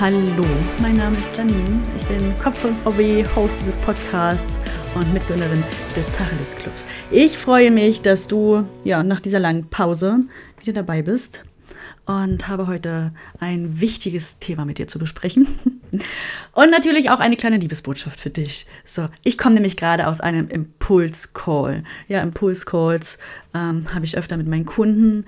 Hallo, mein Name ist Janine. Ich bin Kopf von Frau W, Host dieses Podcasts und Mitgründerin des Tacheles Clubs. Ich freue mich, dass du ja nach dieser langen Pause wieder dabei bist und habe heute ein wichtiges Thema mit dir zu besprechen. Und natürlich auch eine kleine Liebesbotschaft für dich. So, ich komme nämlich gerade aus einem Impuls-Call. Ja, Impuls-Calls ähm, habe ich öfter mit meinen Kunden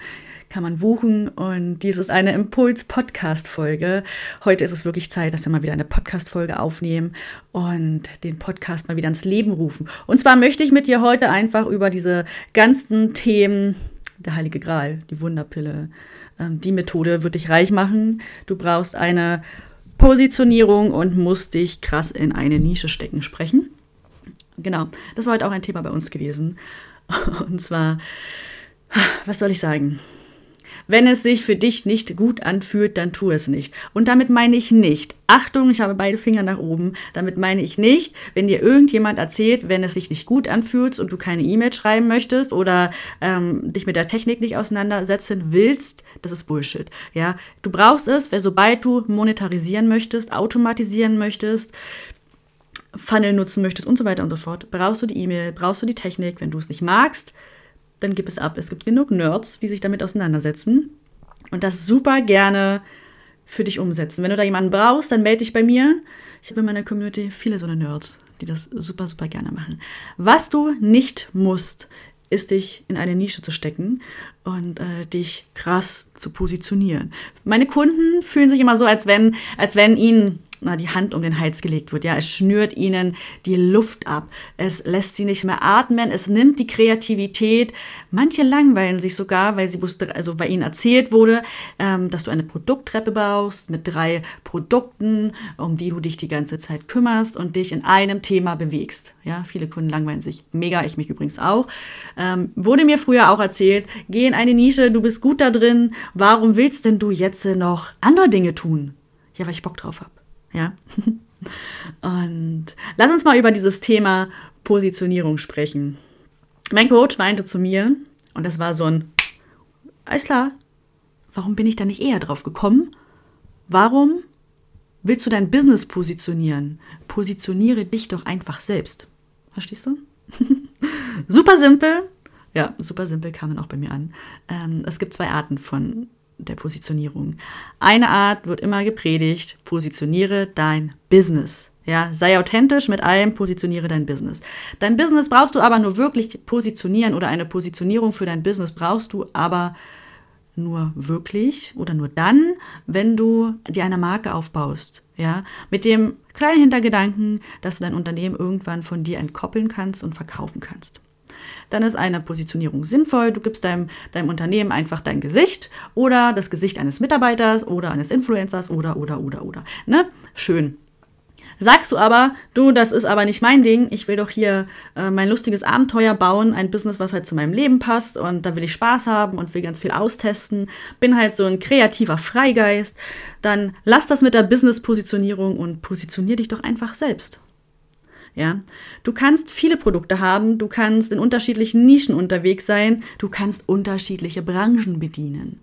kann man buchen. Und dies ist eine Impuls-Podcast-Folge. Heute ist es wirklich Zeit, dass wir mal wieder eine Podcast-Folge aufnehmen und den Podcast mal wieder ins Leben rufen. Und zwar möchte ich mit dir heute einfach über diese ganzen Themen, der Heilige Gral, die Wunderpille, ähm, die Methode wird dich reich machen. Du brauchst eine Positionierung und musst dich krass in eine Nische stecken sprechen. Genau, das war heute auch ein Thema bei uns gewesen. Und zwar, was soll ich sagen? Wenn es sich für dich nicht gut anfühlt, dann tu es nicht. Und damit meine ich nicht, Achtung, ich habe beide Finger nach oben, damit meine ich nicht, wenn dir irgendjemand erzählt, wenn es sich nicht gut anfühlt und du keine E-Mail schreiben möchtest oder ähm, dich mit der Technik nicht auseinandersetzen willst, das ist Bullshit. Ja, du brauchst es, weil sobald du monetarisieren möchtest, automatisieren möchtest, Funnel nutzen möchtest und so weiter und so fort, brauchst du die E-Mail, brauchst du die Technik. Wenn du es nicht magst, dann gib es ab. Es gibt genug Nerds, die sich damit auseinandersetzen und das super gerne für dich umsetzen. Wenn du da jemanden brauchst, dann melde dich bei mir. Ich habe in meiner Community viele so eine Nerds, die das super, super gerne machen. Was du nicht musst, ist dich in eine Nische zu stecken und äh, dich krass zu positionieren. Meine Kunden fühlen sich immer so, als wenn, als wenn ihnen na, die Hand um den Hals gelegt wird. Ja, es schnürt ihnen die Luft ab. Es lässt sie nicht mehr atmen. Es nimmt die Kreativität. Manche langweilen sich sogar, weil sie wusste, also weil ihnen erzählt wurde, ähm, dass du eine Produkttreppe baust mit drei Produkten, um die du dich die ganze Zeit kümmerst und dich in einem Thema bewegst. Ja, viele Kunden langweilen sich. Mega, ich mich übrigens auch. Ähm, wurde mir früher auch erzählt, geh in eine Nische, du bist gut da drin. Warum willst denn du jetzt noch andere Dinge tun? Ja, weil ich Bock drauf habe. Ja. Und lass uns mal über dieses Thema Positionierung sprechen. Mein Coach meinte zu mir, und das war so ein, alles klar, warum bin ich da nicht eher drauf gekommen? Warum willst du dein Business positionieren? Positioniere dich doch einfach selbst. Verstehst du? super simpel. Ja, super simpel kam dann auch bei mir an. Ähm, es gibt zwei Arten von der Positionierung. Eine Art wird immer gepredigt, positioniere dein Business. Ja, sei authentisch mit allem, positioniere dein Business. Dein Business brauchst du aber nur wirklich positionieren oder eine Positionierung für dein Business brauchst du aber nur wirklich oder nur dann, wenn du dir eine Marke aufbaust. Ja, mit dem kleinen Hintergedanken, dass du dein Unternehmen irgendwann von dir entkoppeln kannst und verkaufen kannst dann ist eine Positionierung sinnvoll. Du gibst deinem, deinem Unternehmen einfach dein Gesicht oder das Gesicht eines Mitarbeiters oder eines Influencers oder, oder, oder, oder. Ne? Schön. Sagst du aber, du, das ist aber nicht mein Ding, ich will doch hier äh, mein lustiges Abenteuer bauen, ein Business, was halt zu meinem Leben passt und da will ich Spaß haben und will ganz viel austesten, bin halt so ein kreativer Freigeist, dann lass das mit der Business-Positionierung und positionier dich doch einfach selbst. Ja, du kannst viele Produkte haben, du kannst in unterschiedlichen Nischen unterwegs sein, du kannst unterschiedliche Branchen bedienen.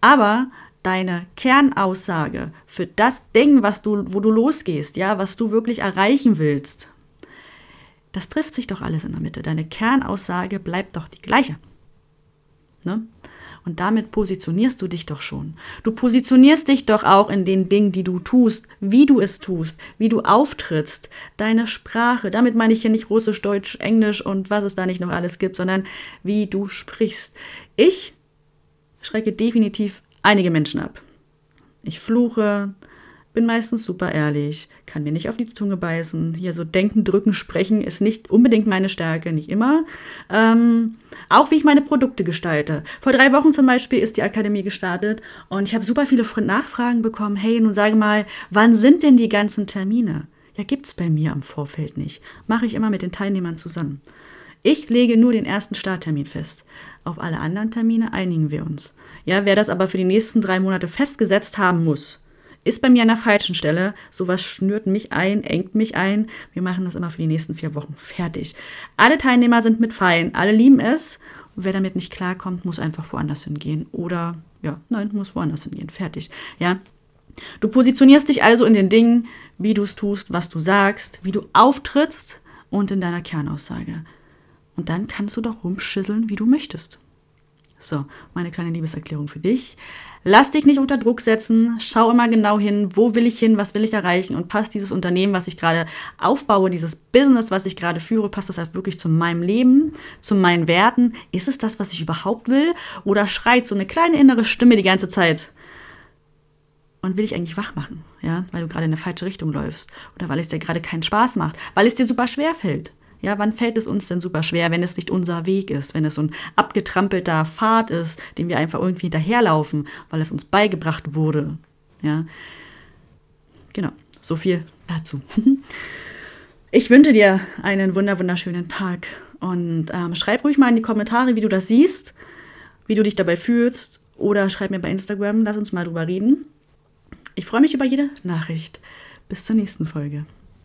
Aber deine Kernaussage für das Ding, was du, wo du losgehst, ja, was du wirklich erreichen willst, das trifft sich doch alles in der Mitte. Deine Kernaussage bleibt doch die gleiche. Ne? Und damit positionierst du dich doch schon. Du positionierst dich doch auch in den Dingen, die du tust, wie du es tust, wie du auftrittst, deine Sprache. Damit meine ich hier nicht Russisch, Deutsch, Englisch und was es da nicht noch alles gibt, sondern wie du sprichst. Ich schrecke definitiv einige Menschen ab. Ich fluche, bin meistens super ehrlich, kann mir nicht auf die Zunge beißen. Hier so denken, drücken, sprechen ist nicht unbedingt meine Stärke, nicht immer. Ähm, auch wie ich meine Produkte gestalte. Vor drei Wochen zum Beispiel ist die Akademie gestartet und ich habe super viele Nachfragen bekommen. Hey, nun sage mal, wann sind denn die ganzen Termine? Ja, gibt's bei mir am Vorfeld nicht. Mache ich immer mit den Teilnehmern zusammen. Ich lege nur den ersten Starttermin fest. Auf alle anderen Termine einigen wir uns. Ja, wer das aber für die nächsten drei Monate festgesetzt haben muss, ist bei mir an der falschen Stelle. Sowas schnürt mich ein, engt mich ein. Wir machen das immer für die nächsten vier Wochen fertig. Alle Teilnehmer sind mit fein, alle lieben es. Und wer damit nicht klarkommt, muss einfach woanders hingehen. Oder, ja, nein, muss woanders hingehen. Fertig. Ja. Du positionierst dich also in den Dingen, wie du es tust, was du sagst, wie du auftrittst und in deiner Kernaussage. Und dann kannst du doch rumschisseln, wie du möchtest. So, meine kleine Liebeserklärung für dich. Lass dich nicht unter Druck setzen. Schau immer genau hin, wo will ich hin, was will ich erreichen und passt dieses Unternehmen, was ich gerade aufbaue, dieses Business, was ich gerade führe, passt das halt wirklich zu meinem Leben, zu meinen Werten? Ist es das, was ich überhaupt will? Oder schreit so eine kleine innere Stimme die ganze Zeit? Und will ich eigentlich wach machen, ja, weil du gerade in eine falsche Richtung läufst oder weil es dir gerade keinen Spaß macht, weil es dir super schwer fällt. Ja, wann fällt es uns denn super schwer, wenn es nicht unser Weg ist, wenn es so ein abgetrampelter Pfad ist, dem wir einfach irgendwie hinterherlaufen, weil es uns beigebracht wurde. Ja, genau, so viel dazu. Ich wünsche dir einen wunder wunderschönen Tag und ähm, schreib ruhig mal in die Kommentare, wie du das siehst, wie du dich dabei fühlst oder schreib mir bei Instagram, lass uns mal drüber reden. Ich freue mich über jede Nachricht. Bis zur nächsten Folge.